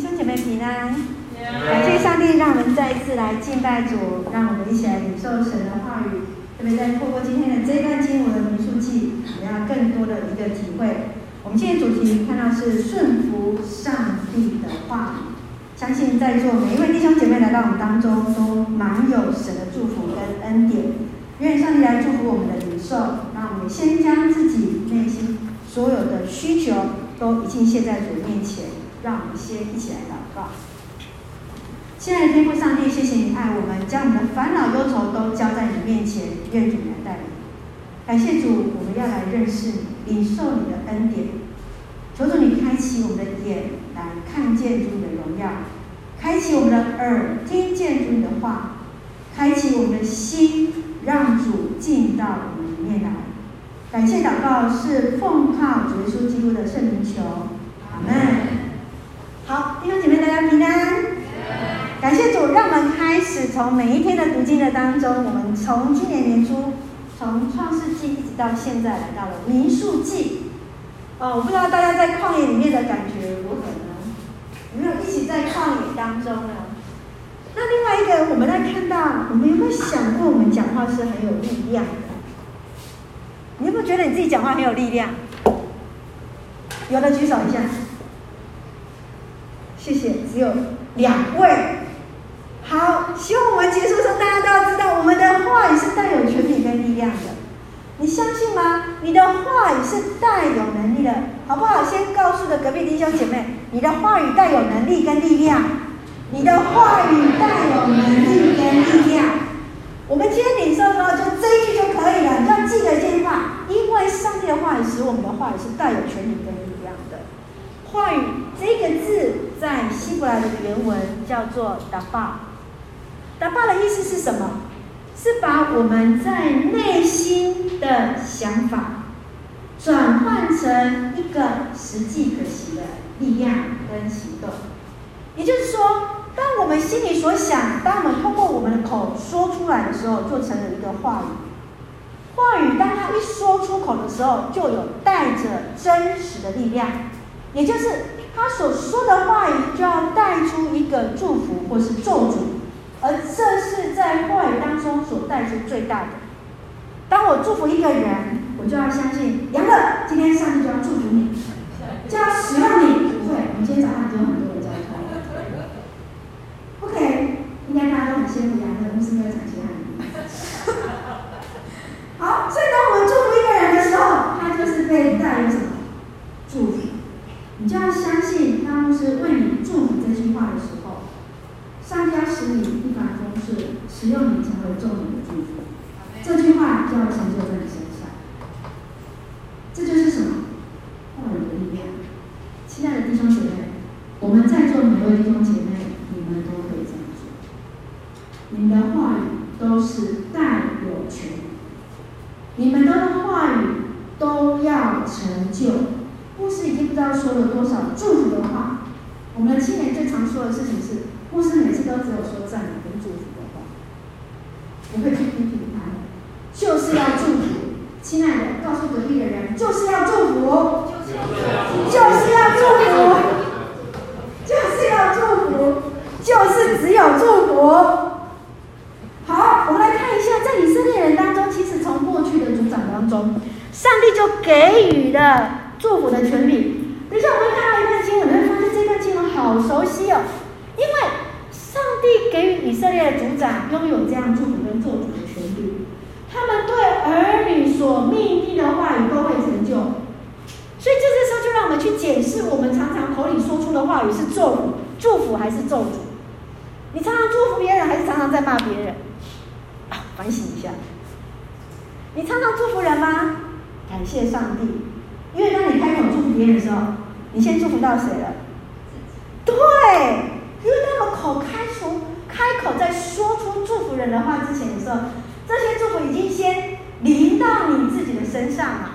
弟兄姐妹平安，感谢上帝让我们再一次来敬拜主，让我们一起来领受神的话语。特别在透过今天的这段经文的民数记，我们要更多的一个体会。我们今天主题看到是顺服上帝的话语，相信在座每一位弟兄姐妹来到我们当中，都满有神的祝福跟恩典。愿上帝来祝福我们的领受，让我们先将自己内心所有的需求都已经献在主面前。让我们先一起来祷告。亲爱的天父上帝，谢谢你爱我们，将我们的烦恼忧愁都交在你面前，愿主来带领。感谢主，我们要来认识你，领受你的恩典。求主你开启我们的眼，来看见主你的荣耀；开启我们的耳，听见主你的话；开启我们的心，让主进到我们里面来。感谢祷告是奉靠主耶稣基的圣名求，阿门。好，弟兄姐妹，大家平安。感谢主，让我们开始从每一天的读经的当中，我们从今年年初，从创世纪一直到现在，来到了民数记。哦，我不知道大家在旷野里面的感觉如何呢？有没有一起在旷野当中呢？那另外一个，我们在看到，我们有没有想过，我们讲话是很有力量的？你有没有觉得你自己讲话很有力量？有的举手一下。谢谢，只有两位。好，希望我们结束的时候，大家都要知道，我们的话语是带有权柄跟力量的。你相信吗？你的话语是带有能力的，好不好？先告诉的隔壁弟兄姐妹，你的话语带有能力跟力量。你的话语带有能力跟力量。我们今天领受的时候，就这一句就可以了。你要记得一句话，因为上帝的话语使我们的话语是带有权柄跟力量的。话语这个字在希伯来的原文叫做“达巴”，“达巴”的意思是什么？是把我们在内心的想法转换成一个实际可行的力量跟行动。也就是说，当我们心里所想，当我们通过我们的口说出来的时候，做成了一个话语。话语当它一说出口的时候，就有带着真实的力量。也就是他所说的话语，就要带出一个祝福或是咒诅，而这是在话语当中所带出最大的。当我祝福一个人，我就要相信，杨乐，今天上帝就要祝福你，就要使用你。不会，我们今天早上已经有很多人交通。OK，应该大家都很羡慕杨乐，公司没有产其他人。好，所以当我们祝福一个人的时候，他就是被带入什么祝福。你就要相信，当牧师为你祝福这句话的时候，上帝要使你一帆风顺，使用你成为众人的祝福。这句话就要成就在你身上。这就是什么？话语的力量。亲爱的弟兄姐妹，我们在座每位弟兄姐妹，你们都可以这样做。你们的话语都是带有权，你们的话语都要成就。牧师已经不知道说了多少祝福的话。我们的青年最常说的事情是，牧师每次都只有说赞美跟祝福的话，不会去批评他，就是要祝福。亲爱的，告诉隔壁的人，就是要祝福，就是要祝福，就是要祝福，就是只有祝福。好，我们来看一下，在以色列人当中，其实从过去的族长当中，上帝就给予了。祝福的权柄。等一下，我们看到一段经文，你会发现这段经文好熟悉哦。因为上帝给予以色列的族长拥有这样祝福跟咒诅的权利，他们对儿女所命令的话语都会成就。所以这个时候就让我们去检视，我们常常口里说出的话语是咒福、祝福还是咒诅？你常常祝福别人，还是常常在骂别人？啊，反省一下。你常常祝福人吗？感谢上帝。因为当你开口祝福别人的时候，你先祝福到谁了？对，因为当我们口开出、开口在说出祝福人的话之前的时候，这些祝福已经先临到你自己的身上了。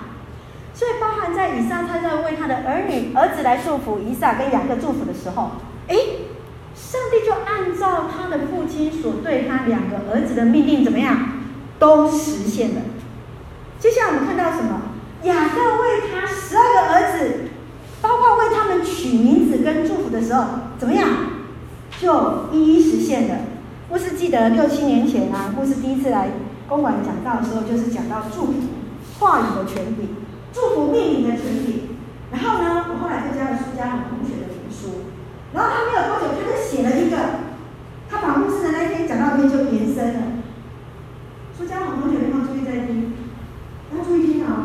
所以，包含在以撒他在为他的儿女、儿子来祝福以撒跟雅各祝福的时候，诶，上帝就按照他的父亲所对他两个儿子的命令，怎么样，都实现了。接下来我们看到什么？雅各为他十二个儿子，包括为他们取名字跟祝福的时候，怎么样，就一一实现了。牧师记得六七年前啊，牧师第一次来公馆讲道的时候，就是讲到祝福话语的权柄，祝福命名的权柄。然后呢，我后来就加了苏家宏同学的名书，然后他没有多久，他就写了一个，他把牧师的那天讲道篇就延伸了。苏家宏同学，你要注意在听，要注意听啊、哦。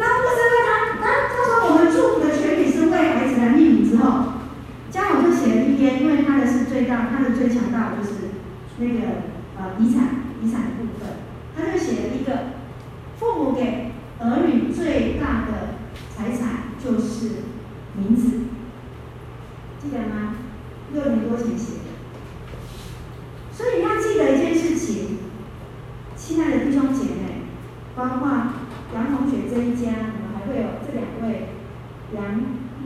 那牧师问他，他他说我们祝福的权柄是为孩子来命名之后。家长就写了一篇，因为他的是最大，他的最强大的就是那个呃遗产遗产的部分，他就写了一个父母给儿女最大的财产就是名字，记得吗？六年多前写的。所以你要记得一件事情，亲爱的弟兄姐妹，包括杨同学这一家，我们还会有这两位杨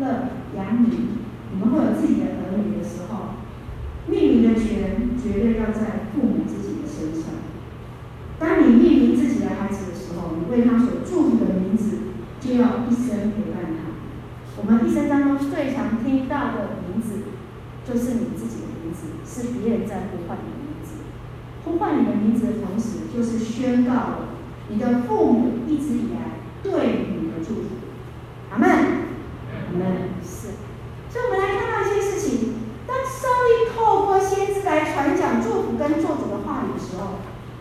乐、杨明。你们会有自己的儿女的时候，命名的权绝对要在父母自己的身上。当你命名自己的孩子的时候，你为他所祝福的名字，就要一生陪伴他。我们一生当中最常听到的名字，就是你自己的名字，是别人在呼唤你。名字的同时，就是宣告了你的父母一直以来对你的祝福。阿门，阿门。所以，我们来看到一件事情：当上帝透过先知来传讲祝福跟做主的话语的时候，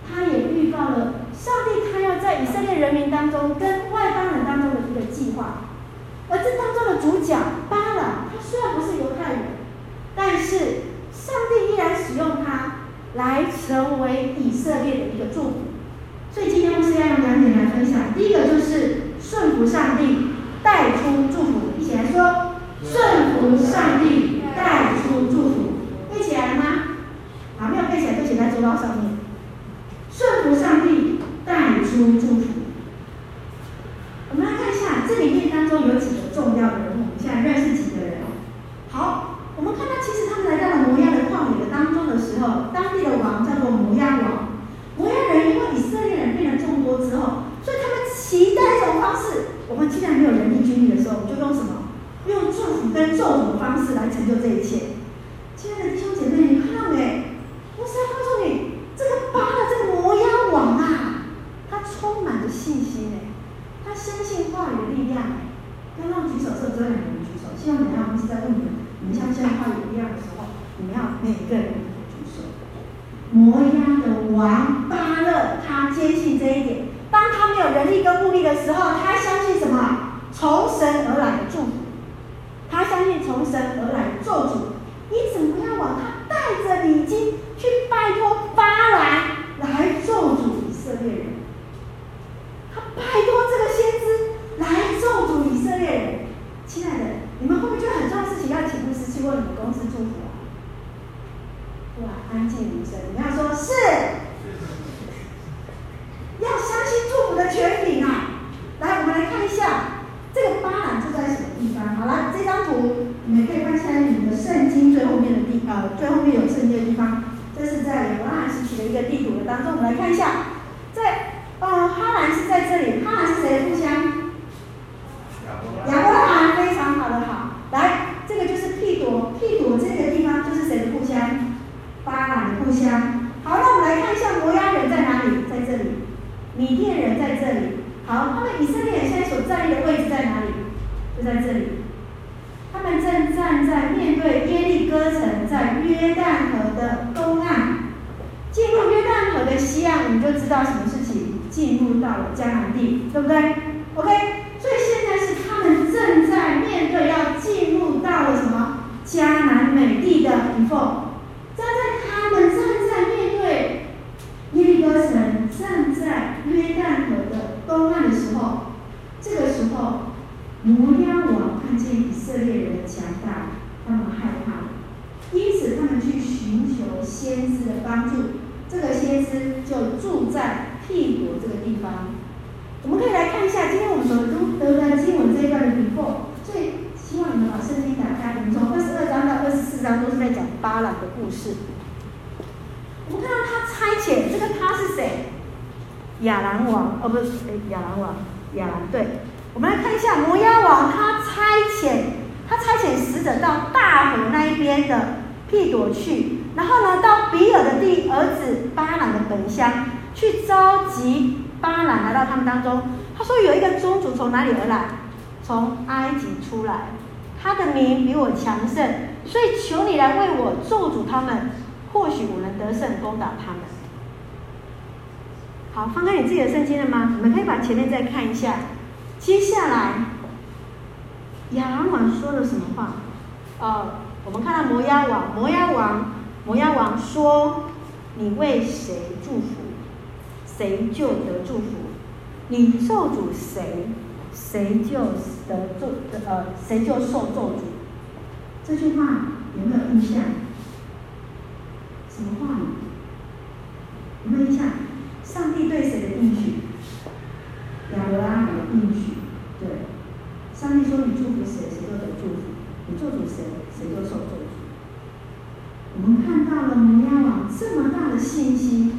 他也预告了上帝他要在以色列人民当中跟外邦人当中的一个计划。而这当中的主角巴兰，他虽然不是犹太人，但是上帝依然使用他来成为以色列的一个祝福。所以，今天我是要用两点来分享。第一个就是顺服上帝，带出祝福。一起来说。顺服上帝，带出祝福，背起来了吗？好，没有背起来就写在周报上面。顺服上帝，带出祝福。我们来看一下这里面当中有几个重要的人物，我们现在认识几个人哦。好，我们看到其实他们来到了摩押的旷野的当中的时候，当地的王叫做摩押王。摩押人因为以色列人变得众多之后，所以他们期待一种方式：我们既然没有人力军力的时候，我们就用什么？用祝福跟咒诅的方式来成就这一切，亲爱的弟兄姐妹，你看到没？我是要告诉你，这个巴的这个摩押王啊，他充满着信心哎，他相信话语的力量哎。刚刚举手的时候，只有两个人举手，希望等下我们是在问你们，你们相信话语的力量的时候，你们要每个人举手。摩押的王巴勒，他坚信这一点，当他没有人力跟物力的时候，他相信什么？从神而来的祝福。他相信从神而来的咒诅，因此摩押王他带着礼金去拜托巴兰来做主以色列人。他拜托这个先知来咒诅以色列人。亲爱的，你们会不会觉得很重要的事情要请牧师去为你们公司祝福啊？哇，安静如声，你要说是，要相信祝福的权柄啊！来，我们来看一下。这个巴兰住在什么地方？好了，这张图你们可以看一下你们的圣经最后面的地呃，最后面有圣经的地方，这是在亚伯拉罕时期的一个地图的当中，我们来看一下，在呃哈兰是在这里，哈兰是谁的故乡？亚伯拉罕，非常好的好，来，这个就是庇朵，庇朵这个地方就是谁的故乡？巴兰的故乡。好，那我们来看一下摩押人在哪里？在这里，米甸人在这里。好，他们以色列现在所站立的位置在哪里？就在这里。他们正站在面对耶利哥城，在约旦河的东岸。进入约旦河的西岸，你就知道什么事情进入到了迦南地，对不对？OK。所以现在是他们正在面对要进入到了什么迦南美地的以谁？亚兰王，哦，不是，哎，亚兰王，亚兰，对。我们来看一下摩押王，他差遣，他差遣使者到大河那一边的辟夺去，然后呢，到比尔的弟儿子巴兰的本乡去召集巴兰来到他们当中。他说有一个宗族从哪里而来？从埃及出来，他的名比我强盛，所以求你来为我咒诅他们，或许我能得胜攻打他们。好，翻开你自己的圣经了吗？你们可以把前面再看一下。接下来，亚兰王说了什么话？呃，我们看到摩押王，摩押王，摩押王说：“你为谁祝福，谁就得祝福；你咒诅谁，谁就得咒呃，谁就受咒诅。”这句话有没有印象？什么话？应许，亚伯拉罕进应许，对。上帝说你祝福谁，谁都得祝福；你咒诅谁，谁都受咒诅。我们看到了摩押王这么大的信心，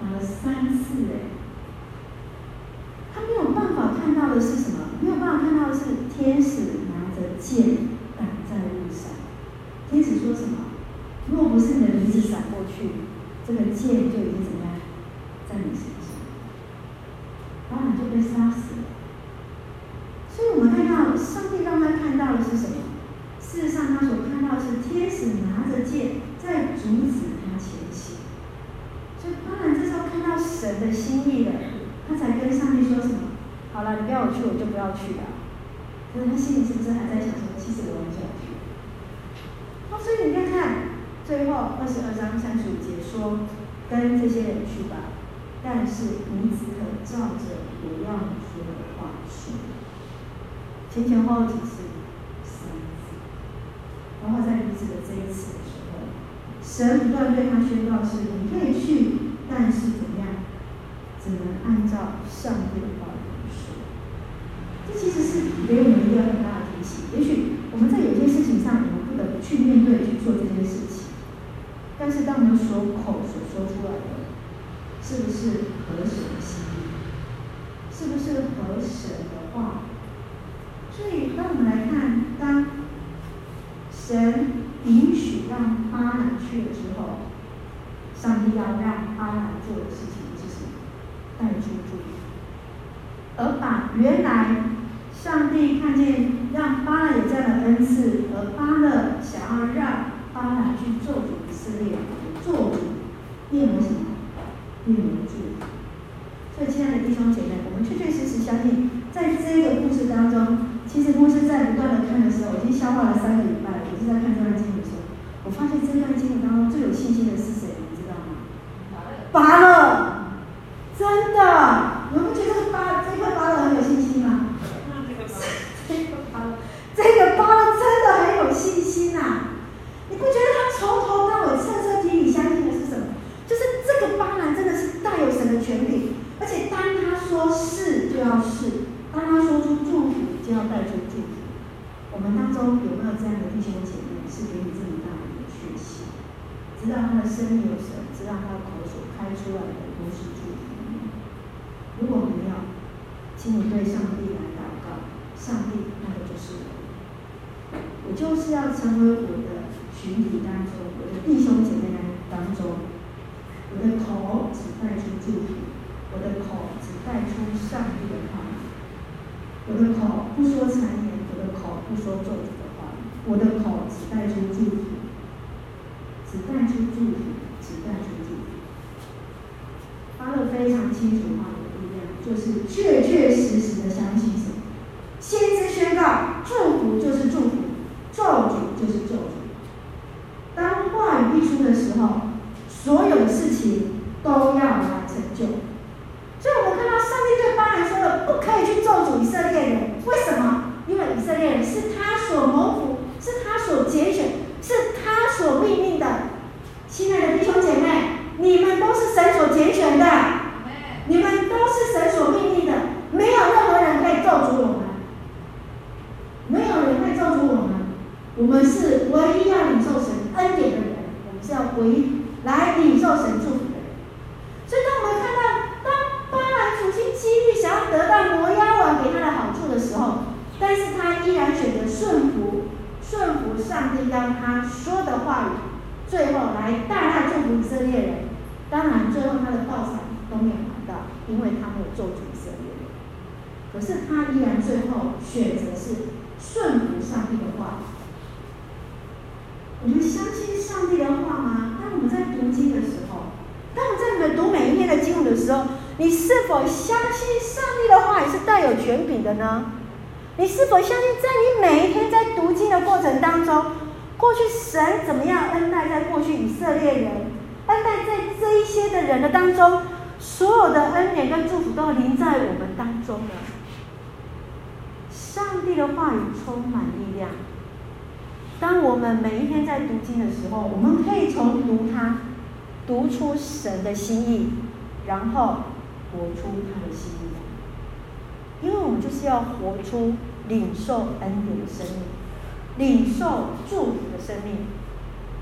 打了三次。他没有办法看到的是什么？没有办法看到的是天使拿着剑挡在路上。天使说什么？如果不是你的名字甩过去，这个剑就。前前后祝福，只带出祝福。发了非常清楚话的力量，就是确确实实的相信神。大他去不以色列人，当然最后他的报偿都没有拿到，因为他没有做主以色列人。可是他依然最后选择是顺服上帝的话。我们相信上帝的话吗？当我们在读经的时候，当我们在读每一天的经文的时候，你是否相信上帝的话也是带有权柄的呢？你是否相信在你每一天在读经的过程当中。过去神怎么样恩待在过去以色列人，恩待在这一些的人的当中，所有的恩典跟祝福都临在我们当中了。上帝的话语充满力量。当我们每一天在读经的时候，我们可以从读它，读出神的心意，然后活出他的心意。因为我们就是要活出领受恩典的生命，领受祝福的生命，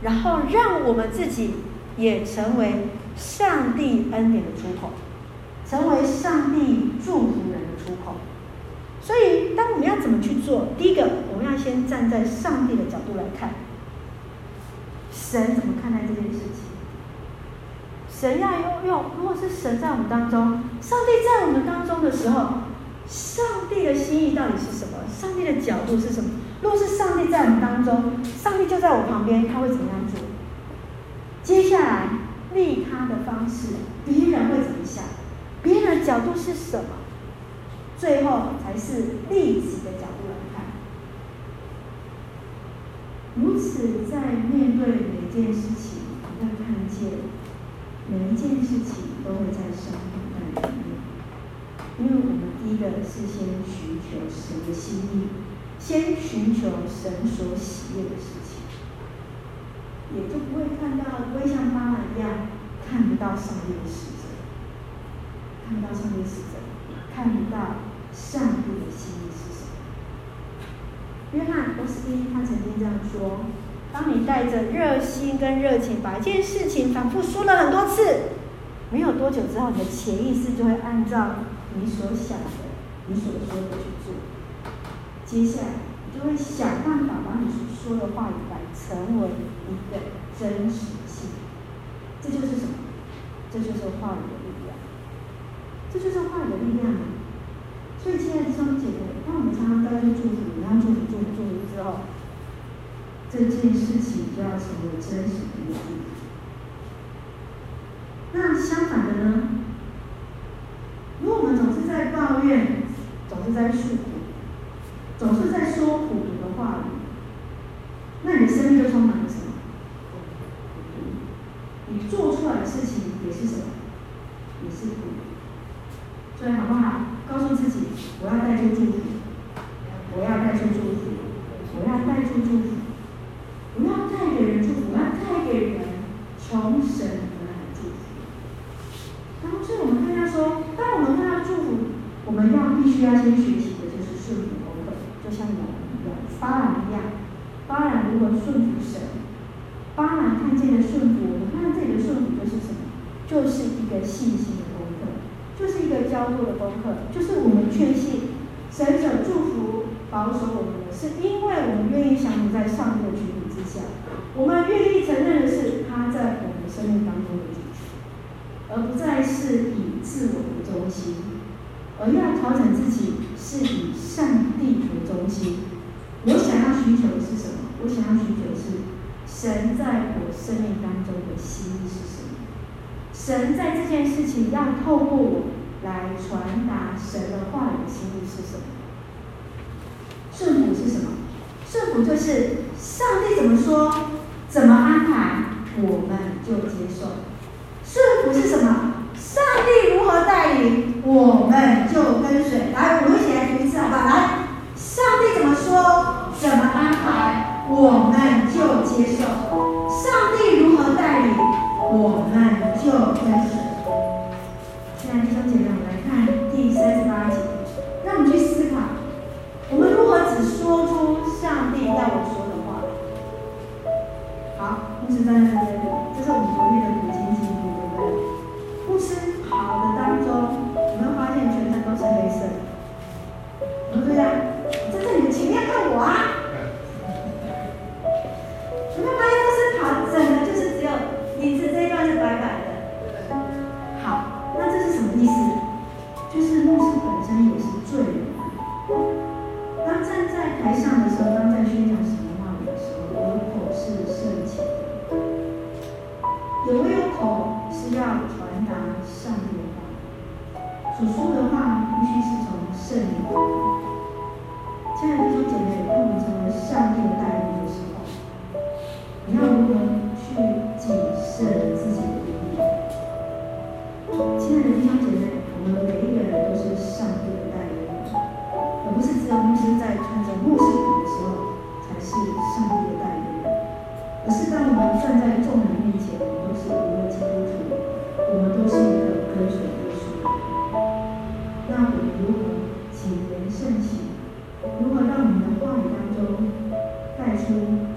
然后让我们自己也成为上帝恩典的出口，成为上帝祝福人的出口。所以，当我们要怎么去做？第一个，我们要先站在上帝的角度来看，神怎么看待这件事情？神要用用，如果是神在我们当中，上帝在我们当中的时候，上帝的心意到底是什么？上帝的角度是什么？若是上帝在我们当中，上帝就在我旁边，他会怎么样做？接下来，利他的方式，别人会怎么想？别人的角度是什么？最后才是利己的角度来看。如此，在面对每件事情，你会看见每一件事情都会在生命的里面。因为我们第一个是先寻求神的心意，先寻求神所喜悦的事情，也就不会看到，不会像妈妈一样看不到上帝的使者，看不到上帝的使者，看不到。上帝的心意是什么？约翰·波斯丁他曾经这样说：“当你带着热心跟热情把一件事情反复说了很多次，没有多久之后，你的潜意识就会按照你所想的、你所说的去。接下来，你就会想办法把你所说的话语来成为一个真实性。这就是什么？这就是话语的力量。这就是话语的力量。”所以，亲爱的弟兄姐妹，当我们常常在这祝福，然后祝福、祝福、祝福之后，这件事情就要成为真实的。那相反的呢？如果我们总是在抱怨，总是在诉苦，总是在说苦毒的话语，那你的生命就充满了什么？你做出来的事情也是什么？也是苦。所以，好不好？告诉自己，我要带着祝福，我要带出祝福，我要带出祝福，我要带给人祝福，我要带给人从神而来的祝福。然后，所以我们跟他说，当我们看到祝福，我们要必须要先学习的就是顺服功课，就像亚兰一样，巴兰一样。巴兰如果顺服神，巴兰看见的顺服，我们看这里的顺服就是什么？就是一个信心的。就是一个交托的功课，就是我们确信神者祝福保守我们的，是因为我们愿意降服在上帝的权柄之下，我们愿意承认的是他在我们的生命当中的主权，而不再是以自我为中心，而要调整自己是以上帝为中心。我想要寻求的是什么？我想要寻求的是神在我生命当中的心意是什么？神在这件事情要透过我来传达神的话语的心意是什么？顺服是什么？顺服就是上帝怎么说，怎么安排，我们就接受。顺服是什么？我们就跟随。来，我们一起来读一次，好不好？来，上帝怎么说，怎么安排，我们就接受。带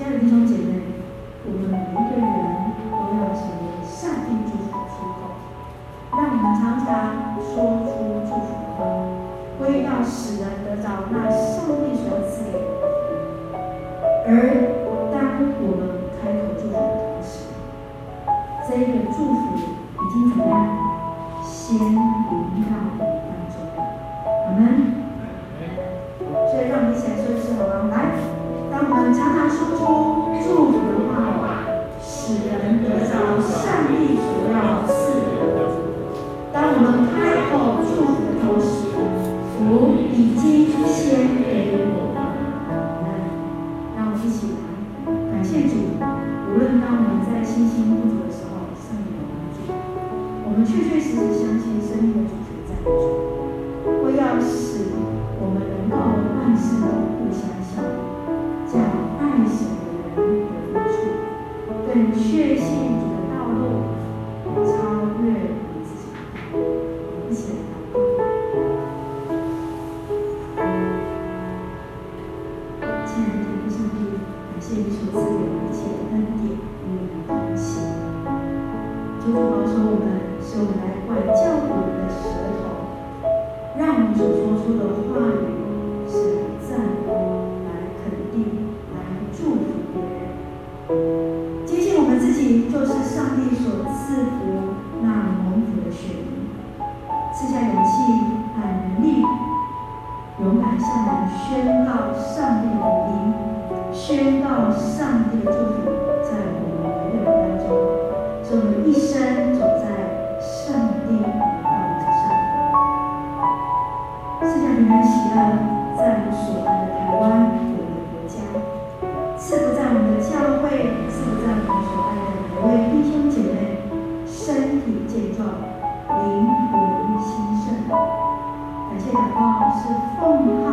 亲爱的弟兄姐妹，平安喜乐在我所爱的台湾，我们的国家，赐福在我们的教会，赐福在我们所爱的每位弟兄姐妹，身体健壮，灵魂兴盛。感谢祷告是奉靠。